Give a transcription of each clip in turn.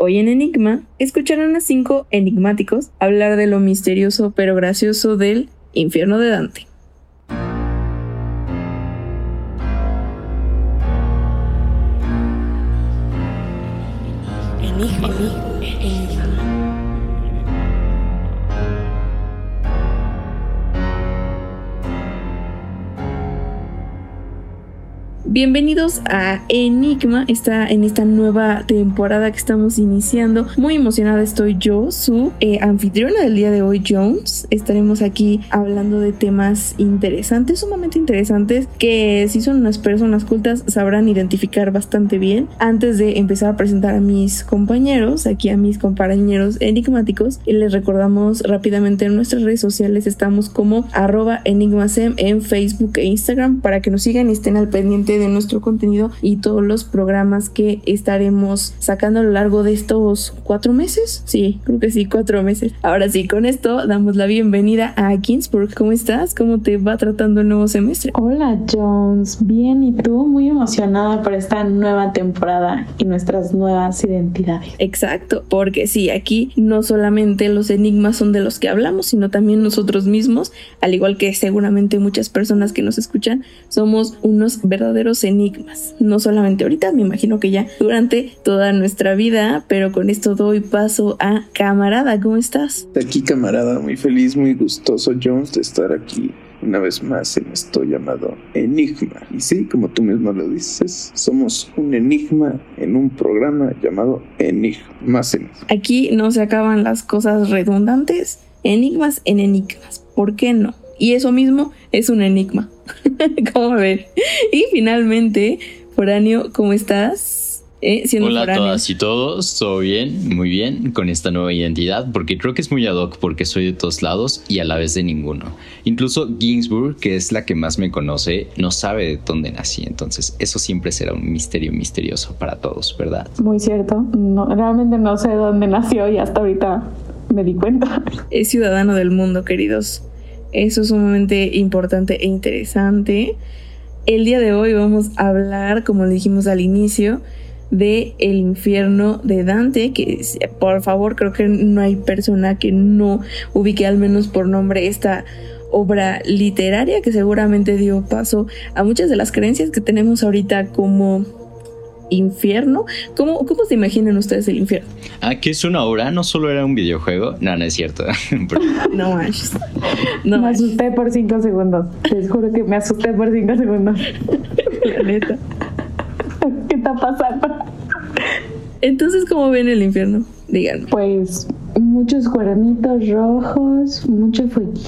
Hoy en Enigma escucharán a cinco enigmáticos hablar de lo misterioso pero gracioso del infierno de Dante. Bienvenidos a Enigma, está en esta nueva temporada que estamos iniciando. Muy emocionada estoy yo, su eh, anfitriona del día de hoy, Jones. Estaremos aquí hablando de temas interesantes, sumamente interesantes, que si son unas personas cultas sabrán identificar bastante bien. Antes de empezar a presentar a mis compañeros, aquí a mis compañeros enigmáticos, les recordamos rápidamente en nuestras redes sociales estamos como arroba enigmasem en Facebook e Instagram para que nos sigan y estén al pendiente de nuestro contenido y todos los programas que estaremos sacando a lo largo de estos cuatro meses. Sí, creo que sí, cuatro meses. Ahora sí, con esto damos la bienvenida a Kingsburg. ¿Cómo estás? ¿Cómo te va tratando el nuevo semestre? Hola Jones, bien y tú, muy emocionada por esta nueva temporada y nuestras nuevas identidades. Exacto, porque sí, aquí no solamente los enigmas son de los que hablamos, sino también nosotros mismos, al igual que seguramente muchas personas que nos escuchan, somos unos verdaderos enigmas. No solamente ahorita, me imagino que ya durante toda nuestra vida, pero con esto doy paso a camarada. ¿Cómo estás? Aquí camarada, muy feliz, muy gustoso Jones de estar aquí una vez más en esto llamado Enigma. Y sí, como tú mismo lo dices, somos un enigma en un programa llamado Enigma. Más enigma. Aquí no se acaban las cosas redundantes, enigmas en enigmas. ¿Por qué no? Y eso mismo es un enigma. ¿Cómo ven? Y finalmente, Foráneo, ¿cómo estás? Eh, Hola a todas y todos, todo bien, muy bien con esta nueva identidad, porque creo que es muy ad hoc porque soy de todos lados y a la vez de ninguno. Incluso Ginsburg, que es la que más me conoce, no sabe de dónde nací, entonces eso siempre será un misterio misterioso para todos, ¿verdad? Muy cierto, no, realmente no sé dónde nació y hasta ahorita me di cuenta. Es ciudadano del mundo, queridos. Eso es sumamente importante e interesante. El día de hoy vamos a hablar, como dijimos al inicio, de El infierno de Dante, que por favor creo que no hay persona que no ubique al menos por nombre esta obra literaria que seguramente dio paso a muchas de las creencias que tenemos ahorita como infierno. ¿Cómo, ¿Cómo se imaginan ustedes el infierno? Ah, que es una obra, no solo era un videojuego. No, no es cierto. no manches. No me asusté por cinco segundos. Les juro que me asusté por cinco segundos. La neta. ¿Qué está pasando? Entonces, ¿cómo ven el infierno? Díganme. Pues muchos cuernitos rojos, mucho fueguito,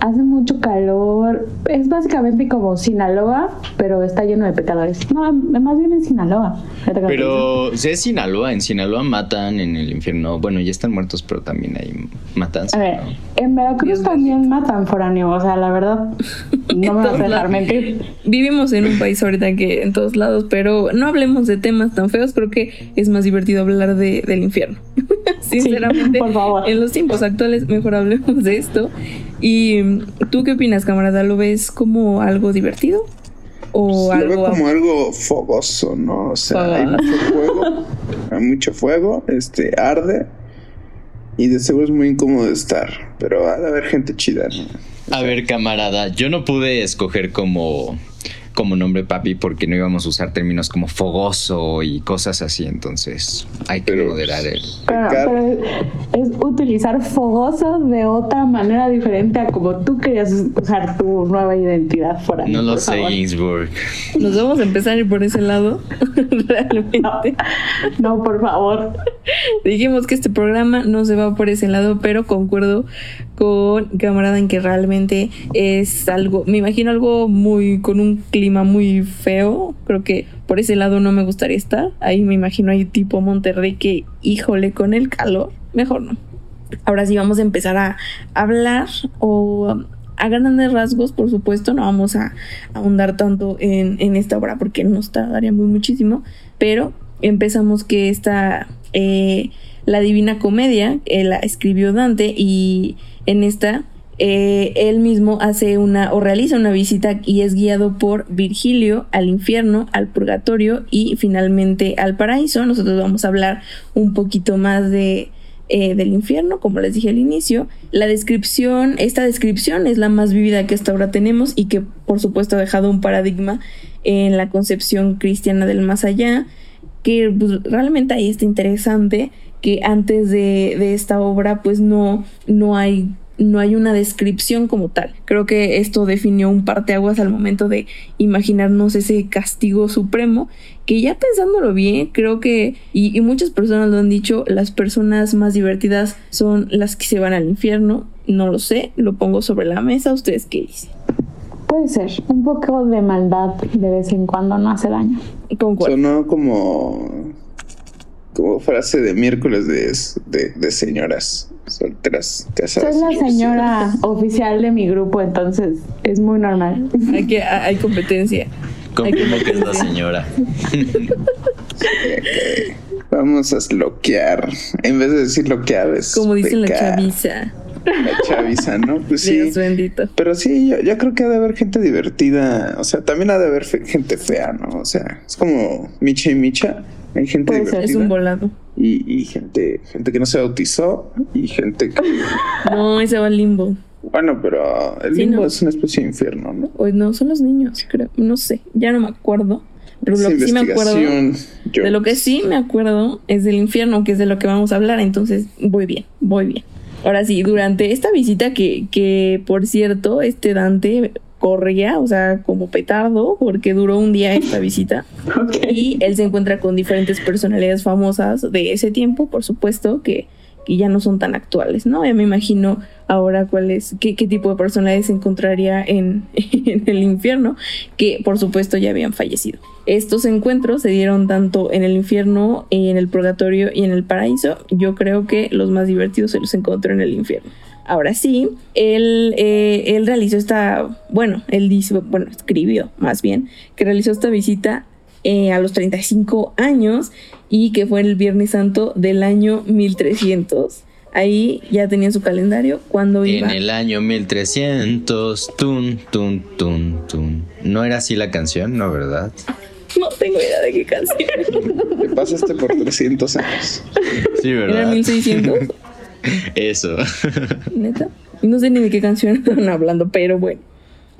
hace mucho calor. Es básicamente como Sinaloa, pero está lleno de pecadores. No, más bien en Sinaloa. Pero si es Sinaloa, en Sinaloa matan en el infierno. Bueno, ya están muertos, pero también hay matanzas. A ver, en Veracruz también matan foráneo. O sea, la verdad, no me vas a dejar mentir. Vivimos en un país ahorita que en todos lados, pero no hablemos de temas tan feos. Creo que es más divertido hablar de, del infierno. Sinceramente, por favor. en los tiempos actuales, mejor hablemos de esto. ¿Y tú qué opinas, camarada? ¿Lo ves como algo divertido? O algo lo veo como algo fogoso, ¿no? O sea, hay mucho fuego, hay mucho fuego, este, arde. Y de seguro es muy incómodo estar, pero va a haber gente chida. A ver, camarada, yo no pude escoger como como nombre papi porque no íbamos a usar términos como fogoso y cosas así, entonces hay que moderar el... Pero, es utilizar fogoso de otra manera diferente a como tú querías usar tu nueva identidad por ahí. No lo sé, Ginsburg. Nos vamos a empezar por ese lado, realmente. no, por favor. Dijimos que este programa no se va por ese lado, pero concuerdo con camarada en que realmente es algo, me imagino algo muy con un clima muy feo. Creo que por ese lado no me gustaría estar. Ahí me imagino ahí tipo Monterrey que, híjole, con el calor, mejor no. Ahora sí vamos a empezar a hablar o a grandes rasgos, por supuesto, no vamos a ahondar tanto en, esta obra porque nos tardaría muy muchísimo, pero empezamos que esta, eh, la Divina Comedia, eh, la escribió Dante y en esta eh, él mismo hace una o realiza una visita y es guiado por Virgilio al infierno, al purgatorio y finalmente al paraíso. Nosotros vamos a hablar un poquito más de, eh, del infierno, como les dije al inicio. La descripción, esta descripción es la más vívida que hasta ahora tenemos y que por supuesto ha dejado un paradigma en la concepción cristiana del más allá, que pues, realmente ahí está interesante que antes de, de esta obra pues no, no hay no hay una descripción como tal. Creo que esto definió un parteaguas al momento de imaginarnos ese castigo supremo, que ya pensándolo bien, creo que, y, muchas personas lo han dicho, las personas más divertidas son las que se van al infierno. No lo sé, lo pongo sobre la mesa. ¿Ustedes qué dicen? Puede ser, un poco de maldad de vez en cuando no hace daño. Sonó como como frase de miércoles de, de señoras solteras casadas. Soy la señora oficial de mi grupo, entonces es muy normal. Hay, que, hay competencia. Confirmo que es la señora. Vamos a bloquear. En vez de decir bloquear, es. Como dicen la chaviza. La chaviza, ¿no? Pues sí. Dios bendito. Pero sí, yo, yo, creo que ha de haber gente divertida. O sea, también ha de haber gente fea, ¿no? O sea, es como Micha y Micha. Hay gente divertida. Es un volado. Y, gente, gente que no se bautizó y gente que. No, ese va al limbo. Bueno, pero el limbo es una especie de infierno, ¿no? Pues no, son los niños, creo. No sé, ya no me acuerdo. Pero lo que sí me acuerdo. De lo que sí me acuerdo es del infierno, que es de lo que vamos a hablar. Entonces, voy bien, voy bien. Ahora sí, durante esta visita que, que por cierto, este Dante corría, o sea, como petardo, porque duró un día esta visita. Y él se encuentra con diferentes personalidades famosas de ese tiempo, por supuesto, que, que ya no son tan actuales, ¿no? Ya me imagino ahora cuál es, qué, qué tipo de personalidades se encontraría en, en, el infierno, que por supuesto ya habían fallecido. Estos encuentros se dieron tanto en el infierno, en el purgatorio y en el paraíso. Yo creo que los más divertidos se los encontró en el infierno. Ahora sí, él, eh, él realizó esta, bueno, él dice, bueno, escribió más bien, que realizó esta visita eh, a los 35 años y que fue el Viernes Santo del año 1300. Ahí ya tenía su calendario cuando iba. En el año 1300, tun, tun, tun, tun. ¿No era así la canción? No, ¿verdad? No tengo idea de qué canción. Te pasaste por 300 años. Sí, ¿verdad? ¿Era 1600? Eso. Neta. No sé ni de qué canción están hablando, pero bueno.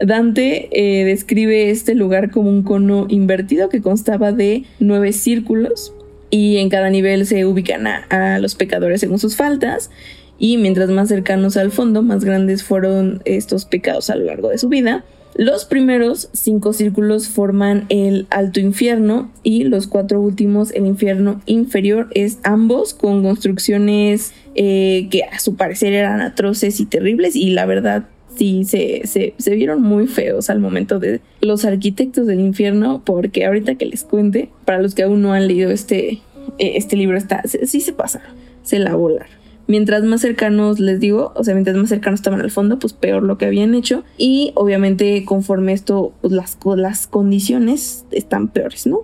Dante eh, describe este lugar como un cono invertido que constaba de nueve círculos y en cada nivel se ubican a, los pecadores según sus faltas y mientras más cercanos al fondo, más grandes fueron estos pecados a lo largo de su vida. Los primeros cinco círculos forman el alto infierno y los cuatro últimos el infierno inferior, es ambos con construcciones eh, que a su parecer eran atroces y terribles y la verdad sí se, se, vieron muy feos al momento de los arquitectos del infierno porque ahorita que les cuente, para los que aún no han leído este, eh, este libro, está, sí se pasa, se la volar mientras más cercanos les digo, o sea, mientras más cercanos estaban al fondo, pues peor lo que habían hecho. Y obviamente conforme esto, pues las, las condiciones están peores, ¿no?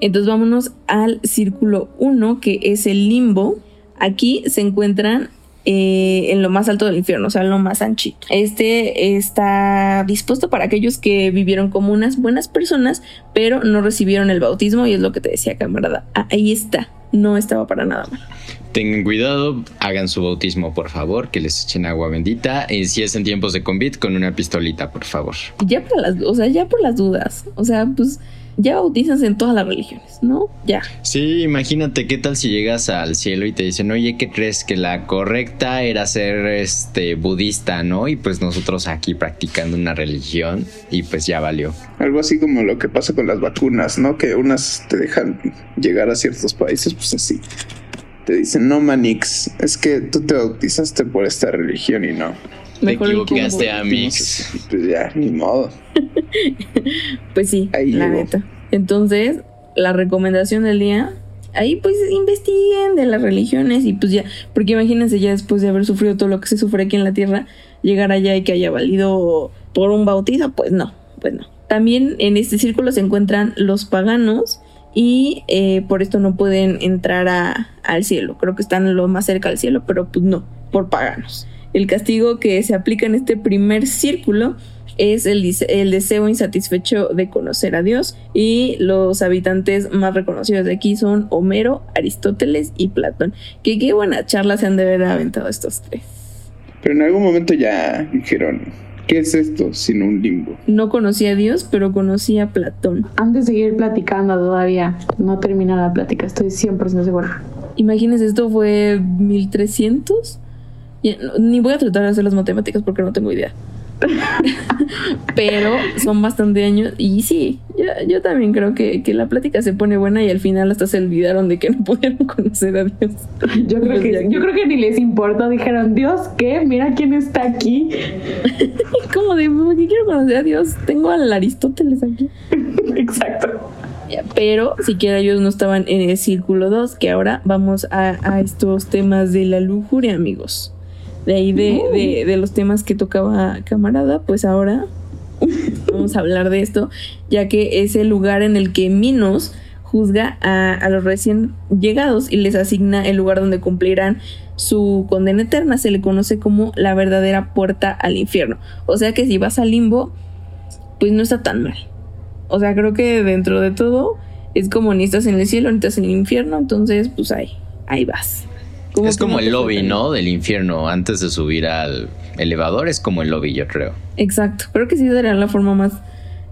Entonces vámonos al círculo 1, que es el limbo. Aquí se encuentran eh, en lo más alto del infierno, o sea, en lo más anchito. Este está dispuesto para aquellos que vivieron como unas buenas personas, pero no recibieron el bautismo, y es lo que te decía, camarada. Ah, ahí está, no estaba para nada mal. Tengan cuidado, hagan su bautismo, por favor, que les echen agua bendita. Y si es en tiempos de COVID, con una pistolita, por favor. Ya por las, o sea, ya por las dudas. O sea, pues ya bautizas en todas las religiones, ¿no? Ya. Sí, imagínate qué tal si llegas al cielo y te dicen, oye, ¿qué crees? Que la correcta era ser este budista, ¿no? Y pues nosotros aquí practicando una religión y pues ya valió. Algo así como lo que pasa con las vacunas, ¿no? Que unas te dejan llegar a ciertos países, pues así. Te dicen, no, Manix, es que tú te bautizaste por esta religión y no. Te equivocaste, Amix. Pues ya, ni modo. pues sí, la neta. Entonces, la recomendación del día, ahí pues investiguen de las religiones y pues ya, porque imagínense ya después de haber sufrido todo lo que se sufre aquí en la tierra, llegar allá y que haya valido por un bautizo, pues no, pues no. También en este círculo se encuentran los paganos y eh, por esto no pueden entrar a, al cielo. Creo que están lo más cerca al cielo, pero pues no, por paganos. El castigo que se aplica en este primer círculo es el, el, deseo insatisfecho de conocer a Dios y los habitantes más reconocidos de aquí son Homero, Aristóteles y Platón. Que qué buena charla se han de haber aventado estos tres. Pero en algún momento ya dijeron, ¿qué es esto sin un limbo? No conocía a Dios, pero conocía a Platón. Antes de seguir platicando todavía, no termina la plática, estoy 100% segura. Imagínense, esto fue 1300. Ni voy a tratar de hacer las matemáticas porque no tengo idea. Pero son bastante años. Y sí, yo, también creo que, la plática se pone buena y al final hasta se olvidaron de que no pudieron conocer a Dios. Yo creo, que, yo creo que ni les importó. Dijeron, Dios, ¿qué? Mira quién está aquí. Como de, qué quiero conocer a Dios? Tengo al Aristóteles aquí. Exacto. Pero siquiera ellos no estaban en el círculo 2, que ahora vamos a, a estos temas de la lujuria, amigos de ahí de, de, los temas que tocaba camarada, pues ahora vamos a hablar de esto, ya que es el lugar en el que Minos juzga a, a, los recién llegados y les asigna el lugar donde cumplirán su condena eterna. Se le conoce como la verdadera puerta al infierno. O sea que si vas al limbo, pues no está tan mal. O sea, creo que dentro de todo es como ni estás en el cielo ni estás en el infierno, entonces pues ahí, ahí vas es como el lobby, ¿no? Del infierno antes de subir al elevador, es como el lobby, yo creo. Exacto, creo que sí sería la forma más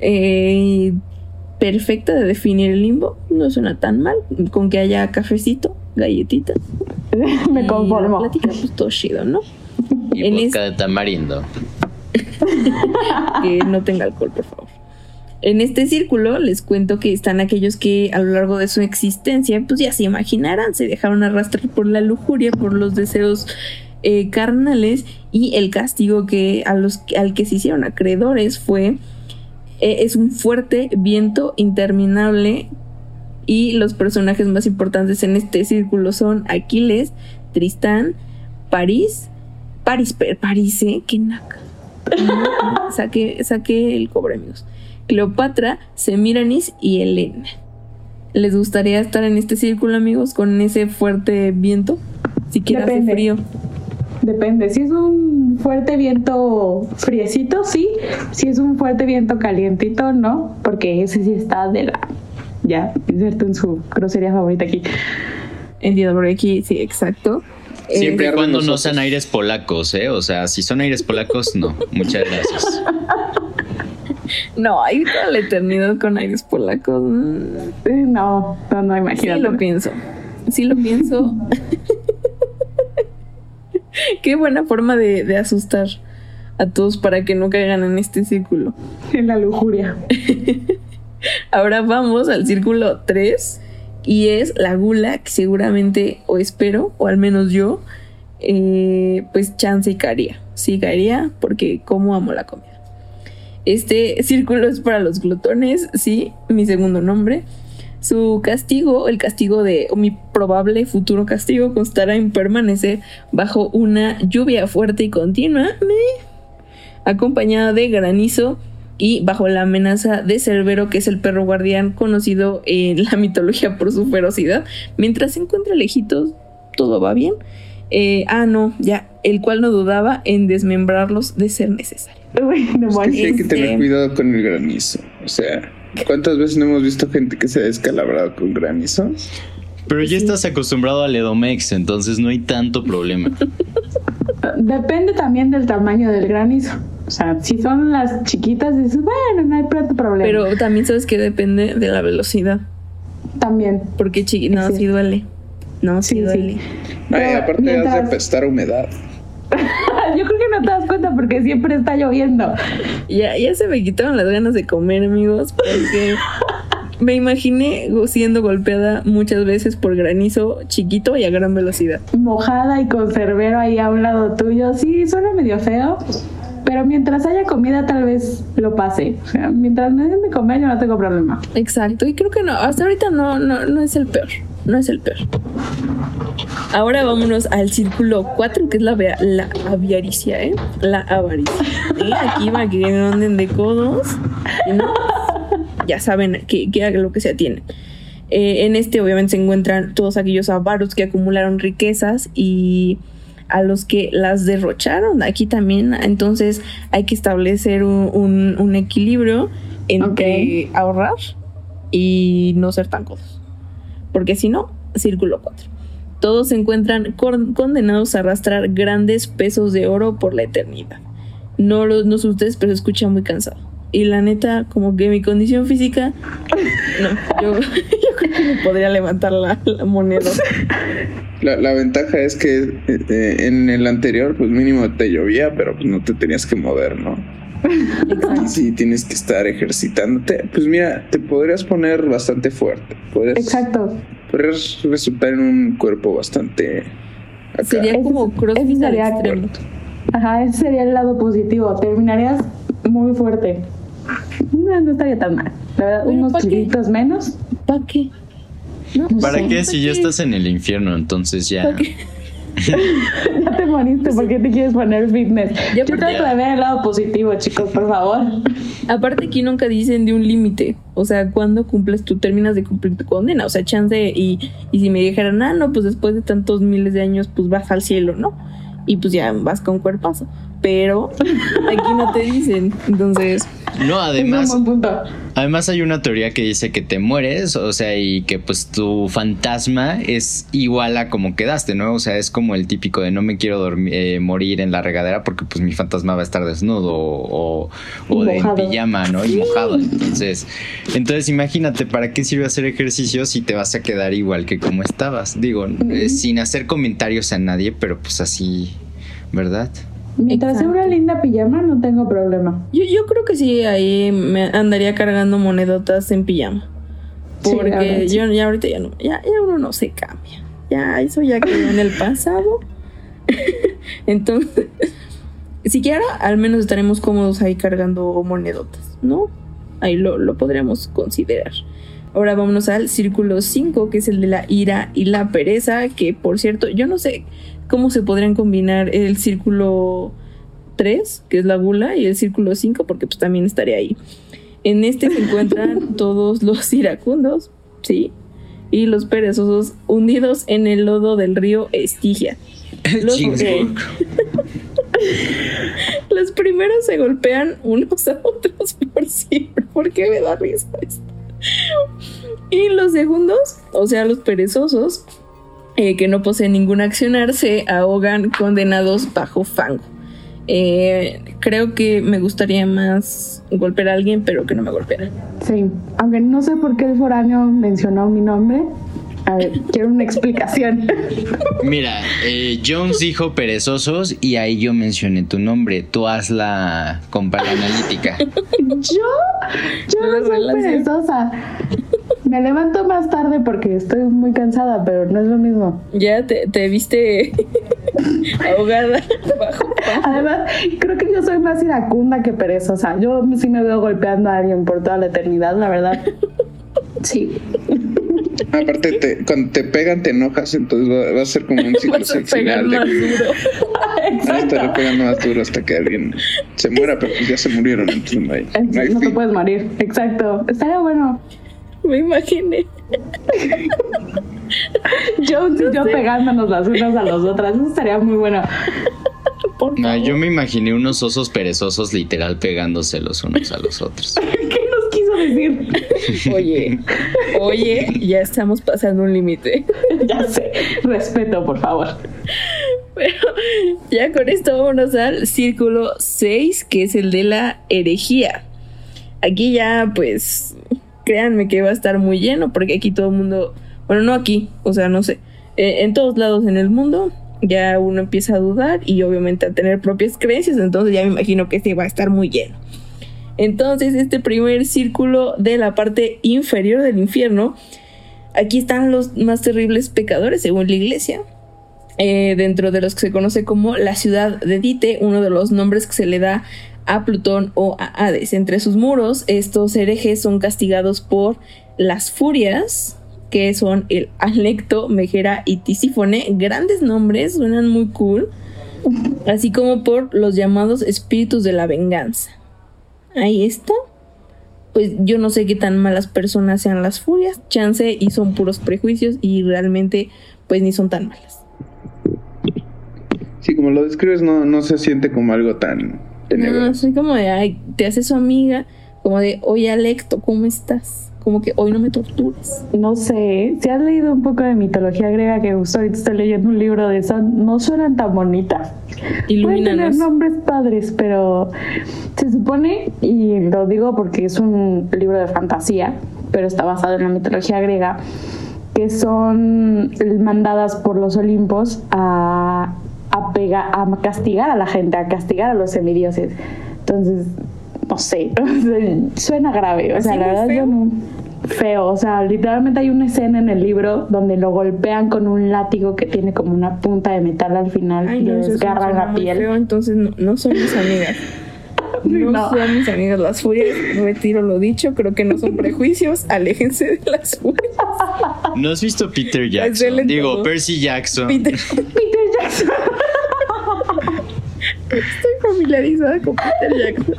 eh, perfecta de definir el limbo. No suena tan mal, con que haya cafecito, galletitas. Me conformo. Plática, pues todo chido, ¿no? Y vodka de tamarindo. que no tenga alcohol, por favor. En este círculo les cuento que están aquellos que a lo largo de su existencia, pues ya se imaginarán, se dejaron arrastrar por la lujuria, por los deseos eh, carnales y el castigo que a los, al que se hicieron acreedores fue eh, es un fuerte viento interminable y los personajes más importantes en este círculo son Aquiles, Tristán, París, París, París, ¿eh? Qué naca. saqué, saqué el cobre, amigos. Cleopatra, Semiranis y Elena. ¿Les gustaría estar en este círculo, amigos, con ese fuerte viento? Si quieres hace frío. Depende. Si es un fuerte viento friecito, sí. Si es un fuerte viento calientito, no. Porque ese sí está de la. Ya, inserto en su grosería favorita aquí. Entiendo, porque aquí, sí, exacto. Siempre y cuando no sean aires polacos, ¿eh? O sea, si son aires polacos, no. Muchas gracias. No, hay toda la eternidad con aires polacos. No, no, no, imagínate. Sí lo pienso. Sí lo pienso. Qué buena forma de, asustar a todos para que no caigan en este círculo. En la lujuria. Ahora vamos al círculo 3 y es la gula que seguramente o espero, o al menos yo, eh, pues chance y caería. Sí caería porque como amo la comida. Este círculo es para los glotones, sí, mi segundo nombre. Su castigo, el castigo de mi probable futuro castigo, constará en permanecer bajo una lluvia fuerte y continua, acompañada de granizo y bajo la amenaza de Cerbero, que es el perro guardián conocido en la mitología por su ferocidad. Mientras se encuentra lejitos, todo va bien. Eh, ah, no, ya, el cual no dudaba en desmembrarlos de ser necesario. es que hay que tener cuidado con el granizo. O sea, ¿cuántas veces no hemos visto gente que se ha descalabrado con granizo? Pero ya estás acostumbrado al Edomex, entonces no hay tanto problema. Depende también del tamaño del granizo. O sea, si son las chiquitas, dices, bueno, no hay tanto problema. Pero también sabes que depende de la velocidad. También. Porque chiqui no, sí. duele. No, sí, duele. aparte de apestar humedad. Yo creo que no te das cuenta porque siempre está lloviendo. Ya, ya se me quitaron las ganas de comer, amigos, porque me imaginé siendo golpeada muchas veces por granizo chiquito y a gran velocidad. Mojada y con cerbero ahí a un lado tuyo. Sí, suena medio feo. Pero mientras haya comida, tal vez lo pase. O sea, mientras me den de comer, yo no tengo problema. Exacto. Y creo que no, hasta ahorita no, no, no es el peor no es el peor. Ahora vámonos al círculo 4, que es la, la aviaricia, ¿eh? La avaricia. ¿Eh? Aquí va que no anden de codos. ya saben que, que lo que se atiene. Eh, en este obviamente se encuentran todos aquellos avaros que acumularon riquezas y a los que las derrocharon. Aquí también, entonces hay que establecer un, equilibrio entre ahorrar y no ser tan codos. Porque si no, círculo 4. Todos se encuentran condenados a arrastrar grandes pesos de oro por la eternidad. No, lo, no sé ustedes, pero se escucha muy cansado. Y la neta, como que mi condición física, no, yo, creo que me podría levantar la, moneda. La, ventaja es que eh, en el anterior, pues mínimo te llovía, pero pues no te tenías que mover, ¿no? Exacto. Sí, tienes que estar ejercitándote. Pues mira, te podrías poner bastante fuerte. Exacto. Podrías resultar en un cuerpo bastante. Sería como crossfit extremo. Ajá, ese sería el lado positivo. Terminarías muy fuerte. No, estaría tan mal. La verdad, unos kilitos menos. ¿Para qué? ¿Para qué si ya estás en el infierno? Entonces ya. ya te moriste, ¿por qué te quieres poner fitness? Yo trato de ver el lado positivo, chicos, por favor. Aparte aquí nunca dicen de un límite. O sea, cuando cumples, tú terminas de cumplir tu condena. O sea, chance y, y si me dijeran, ah, no, pues después de tantos miles de años, pues vas al cielo, ¿no? Y pues ya vas con cuerpazo pero aquí no te dicen. Entonces. No, además. Además, hay una teoría que dice que te mueres, o sea, y que pues tu fantasma es igual a como quedaste, ¿no? O sea, es como el típico de no me quiero dormir, eh, morir en la regadera porque pues mi fantasma va a estar desnudo o, o de en pijama, ¿no? Y mojado. Entonces, entonces imagínate, ¿para qué sirve hacer ejercicio si te vas a quedar igual que como estabas? Digo, eh, sin hacer comentarios a nadie, pero pues así, ¿verdad? Mientras sea una linda pijama, no tengo problema. Yo, yo creo que sí, ahí me andaría cargando monedotas en pijama. Porque yo ya ahorita ya no, ya, ya uno no se cambia. Ya eso ya quedó en el pasado. Entonces, siquiera al menos estaremos cómodos ahí cargando monedotas, ¿no? Ahí lo, lo podríamos considerar. Ahora vámonos al círculo 5, que es el de la ira y la pereza, que por cierto, yo no sé cómo se podrían combinar el círculo 3, que es la gula, y el círculo 5, porque pues también estaría ahí. En este se encuentran todos los iracundos, ¿sí? Y los perezosos hundidos en el lodo del río Estigia. Los, los primeros se golpean unos a otros por siempre. ¿Por qué me da risa esto? Y los segundos, o sea, los perezosos, eh, que no poseen ningún accionar se ahogan condenados bajo fango. Eh, creo que me gustaría más golpear a alguien, pero que no me golpeara. Sí, aunque no sé por qué el foráneo mencionó mi nombre. A ver, quiero una explicación. Mira, eh, Jones dijo perezosos y ahí yo mencioné tu nombre. Tú haz la compra analítica. ¿Yo? Yo no soy perezosa. Me levanto más tarde porque estoy muy cansada, pero no es lo mismo. Ya te, te viste ahogada bajo. Además, creo que yo soy más iracunda que perezosa. Yo sí me veo golpeando a alguien por toda la eternidad, la verdad. Sí. Aparte, te, cuando te pegan, te enojas, entonces va, a ser como un ciclo duro. Vas a estar pegando más duro hasta que alguien se muera, pero ya se murieron, entonces no hay. No, te puedes morir, exacto. Estaría bueno. Me imaginé. yo y yo pegándonos las unas a las otras. Eso estaría muy bueno. No, yo me imaginé unos osos perezosos literal pegándose los unos a los otros. ¿Qué nos quiso decir? Oye, oye, ya estamos pasando un límite. ya sé, respeto, por favor. Pero ya con esto vámonos al círculo 6, que es el de la herejía. Aquí ya, pues, créanme que va a estar muy lleno, porque aquí todo el mundo, bueno, no aquí, o sea, no sé, eh, en todos lados en el mundo ya uno empieza a dudar y obviamente a tener propias creencias, entonces ya me imagino que este va a estar muy lleno. Entonces, este primer círculo de la parte inferior del infierno, aquí están los más terribles pecadores, según la iglesia, eh, dentro de los que se conoce como la ciudad de Dite, uno de los nombres que se le da a Plutón o a Hades. Entre sus muros, estos herejes son castigados por las furias, que son el Alecto, Mejera y Tisífone. Grandes nombres, suenan muy cool. Así como por los llamados espíritus de la venganza. Ahí está. Pues yo no sé qué tan malas personas sean las furias. Chance y son puros prejuicios y realmente pues ni son tan malas. Sí, como lo describes, no, no se siente como algo tan tenebroso. No, soy como de, ay, te hace su amiga, como de, oye Alecto, ¿cómo estás? Como que hoy no me tortures. No sé, si has leído un poco de mitología griega que justo ahorita estoy leyendo un libro de eso, no suenan tan bonitas. Pueden tener nombres padres, pero se supone, y lo digo porque es un libro de fantasía, pero está basado en la mitología griega, que son mandadas por los Olimpos a, a, a castigar a la gente, a castigar a los semidioses. Entonces, no sé, suena grave. O sea, la verdad yo no. Feo, o sea, literalmente hay una escena en el libro donde lo golpean con un látigo que tiene como una punta de metal al final y le desgarran la piel. entonces no, son mis amigas. No, son mis amigas las furias. Retiro lo dicho, creo que no son prejuicios. Aléjense de las furias. ¿No has visto Peter Jackson? Digo, Percy Jackson. Peter, Peter Jackson. Estoy familiarizada con Peter Jackson.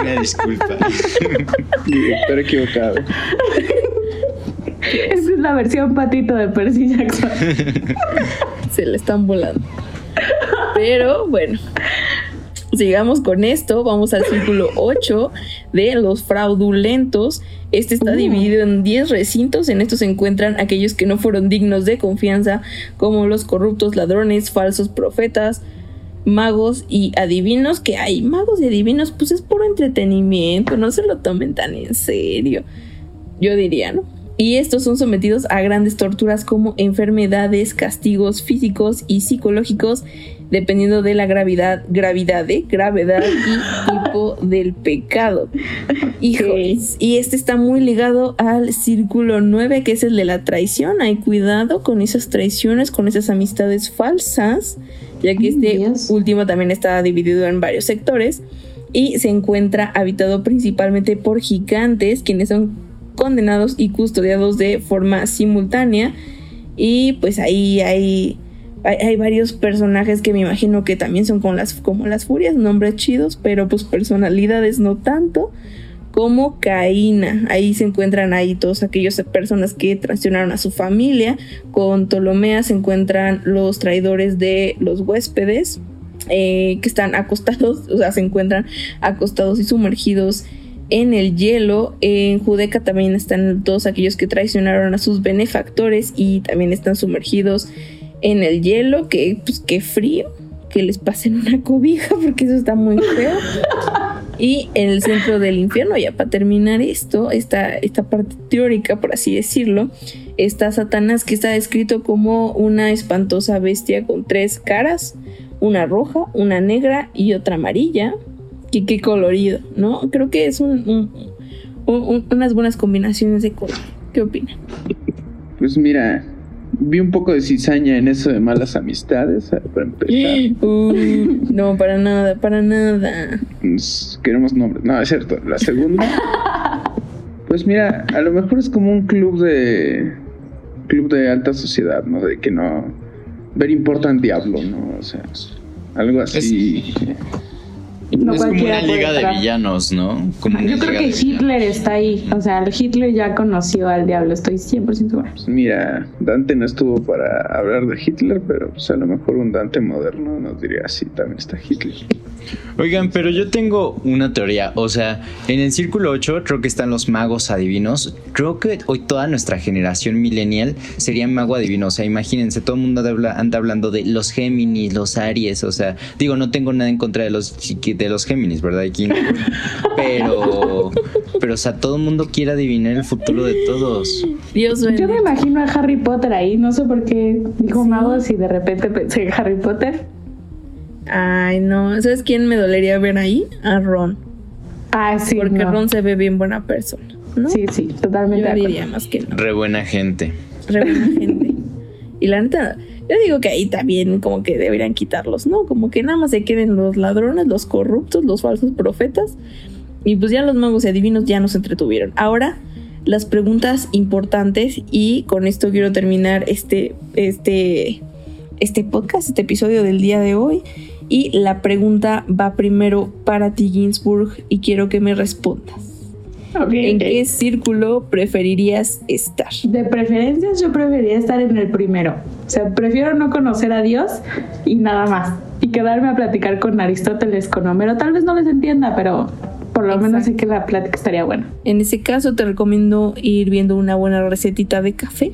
Una disculpa. Director equivocado. Esa es la versión patito de Percy Jackson. Se le están volando. Pero bueno, sigamos con esto. Vamos al círculo 8 de los fraudulentos. Este está uh. dividido en 10 recintos. En estos se encuentran aquellos que no fueron dignos de confianza, como los corruptos ladrones, falsos profetas, magos y adivinos, que hay magos y adivinos, pues es puro entretenimiento, no se lo tomen tan en serio, yo diría, ¿no? Y estos son sometidos a grandes torturas como enfermedades, castigos físicos y psicológicos, dependiendo de la gravedad, gravedad, de gravedad y tipo del pecado. Hijos. Y este está muy ligado al círculo 9, que es el de la traición. Hay cuidado con esas traiciones, con esas amistades falsas ya que este último también está dividido en varios sectores y se encuentra habitado principalmente por gigantes, quienes son condenados y custodiados de forma simultánea. Y pues ahí hay, hay, varios personajes que me imagino que también son como las, como las furias, nombres chidos, pero pues personalidades no tanto como Caína. Ahí se encuentran ahí todos aquellos personas que traicionaron a su familia. Con Ptolomea se encuentran los traidores de los huéspedes. Eh, que están acostados, o sea, se encuentran acostados y sumergidos en el hielo. En Judeca también están todos aquellos que traicionaron a sus benefactores y también están sumergidos en el hielo. Que, pues, qué frío. Que les pasen una cobija porque eso está muy feo. Y en el centro del infierno, ya para terminar esto, esta, esta parte teórica, por así decirlo, está Satanás que está descrito como una espantosa bestia con tres caras, una roja, una negra y otra amarilla. Que qué colorido, ¿no? Creo que es un, unas buenas combinaciones de color. ¿Qué opinan? Pues mira, vi un poco de cizaña en eso de malas amistades, eh, para empezar. Uh, no, para nada, para nada. queremos nombres. No, es cierto. La segunda. pues mira, a lo mejor es como un club de. Club de alta sociedad, ¿no? De que no. Ver importa el diablo, ¿no? O sea, algo así es como una liga de villanos, ¿no? Yo creo que Hitler está ahí. O sea, Hitler ya conoció al diablo, estoy 100% segura. Pues mira, Dante no estuvo para hablar de Hitler, pero pues a lo mejor un Dante moderno nos diría así, también está Hitler. Oigan, pero yo tengo una teoría. O sea, en el círculo 8 creo que están los magos adivinos. Creo que hoy toda nuestra generación millennial sería mago adivino. O sea, imagínense, todo el mundo anda hablando de los Géminis, los Aries. O sea, digo, no tengo nada en contra de los, de los Géminis, ¿verdad? Pero, pero, o sea, todo el mundo quiere adivinar el futuro de todos. Dios Yo me imagino a Harry Potter ahí. No sé por qué dijo magos y de repente pensé en Harry Potter. Ay, no. ¿Sabes quién me dolería ver ahí? A Ron. Ah, sí. Porque Ron se ve bien buena persona. Sí, sí, totalmente. Yo diría más que no. Re buena gente. Re buena gente. Y la neta, yo digo que ahí también como que deberían quitarlos, ¿no? Como que nada más se queden los ladrones, los corruptos, los falsos profetas. Y pues ya los magos y adivinos ya nos entretuvieron. Ahora, las preguntas importantes y con esto quiero terminar este, este, este podcast, este episodio del día de hoy. Y la pregunta va primero para ti, Ginsburg, y quiero que me respondas. ¿En qué círculo preferirías estar? De preferencias yo preferiría estar en el primero. O sea, prefiero no conocer a Dios y nada más. Y quedarme a platicar con Aristóteles, con Homero. Tal vez no les entienda, pero por lo menos sé que la plática estaría buena. En ese caso te recomiendo ir viendo una buena recetita de café.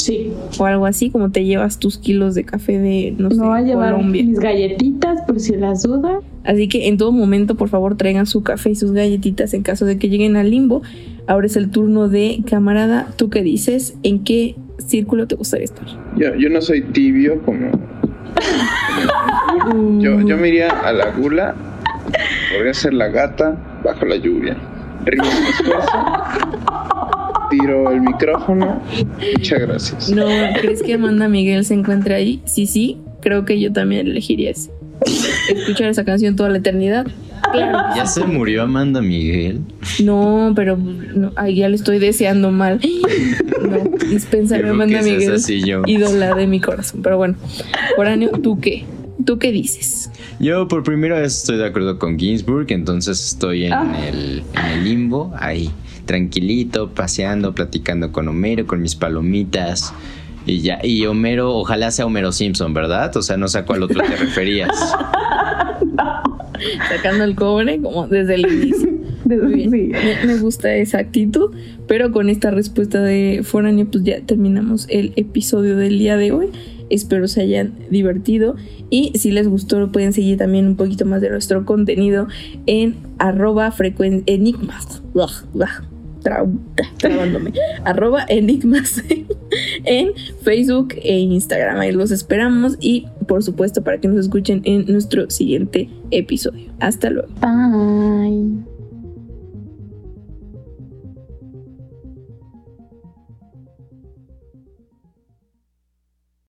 Sí. O algo así, como te llevas tus kilos de café de, no, sé, a llevar mis galletitas por si las dudas. Así que en todo momento, por favor, traigan su café y sus galletitas en caso de que lleguen al limbo. Ahora es el turno de camarada. ¿Tú qué dices? ¿En qué círculo te gustaría estar? Yo, yo no soy tibio como... yo, yo me iría a la gula. Podría ser la gata bajo la lluvia. Río tiro el micrófono. Muchas gracias. No, ¿crees que Amanda Miguel se encuentre ahí? Sí, sí, creo que yo también elegiría ese. Escuchar esa canción toda la eternidad. Claro. ¿Ya se murió Amanda Miguel? No, pero no, ya le estoy deseando mal. No, dispénsame Amanda Miguel. Así, ídola de mi corazón. Pero bueno, Foráneo, ¿tú qué? ¿Tú qué dices? Yo por primera vez estoy de acuerdo con Ginsburg, entonces estoy en, ah. el, en el limbo ahí tranquilito, paseando, platicando con Homero, con mis palomitas. Y ya, y Homero, ojalá sea Homero Simpson, ¿verdad? O sea, no sé a cuál otro te referías. Sacando el cobre como desde el inicio. Me, gusta esa actitud, pero con esta respuesta de Foráneo, pues ya terminamos el episodio del día de hoy. Espero se hayan divertido y si les gustó pueden seguir también un poquito más de nuestro contenido en arroba enigmas trabándome, arroba enigmas en Facebook e Instagram. Ahí los esperamos y por supuesto para que nos escuchen en nuestro siguiente episodio. Hasta luego. Bye.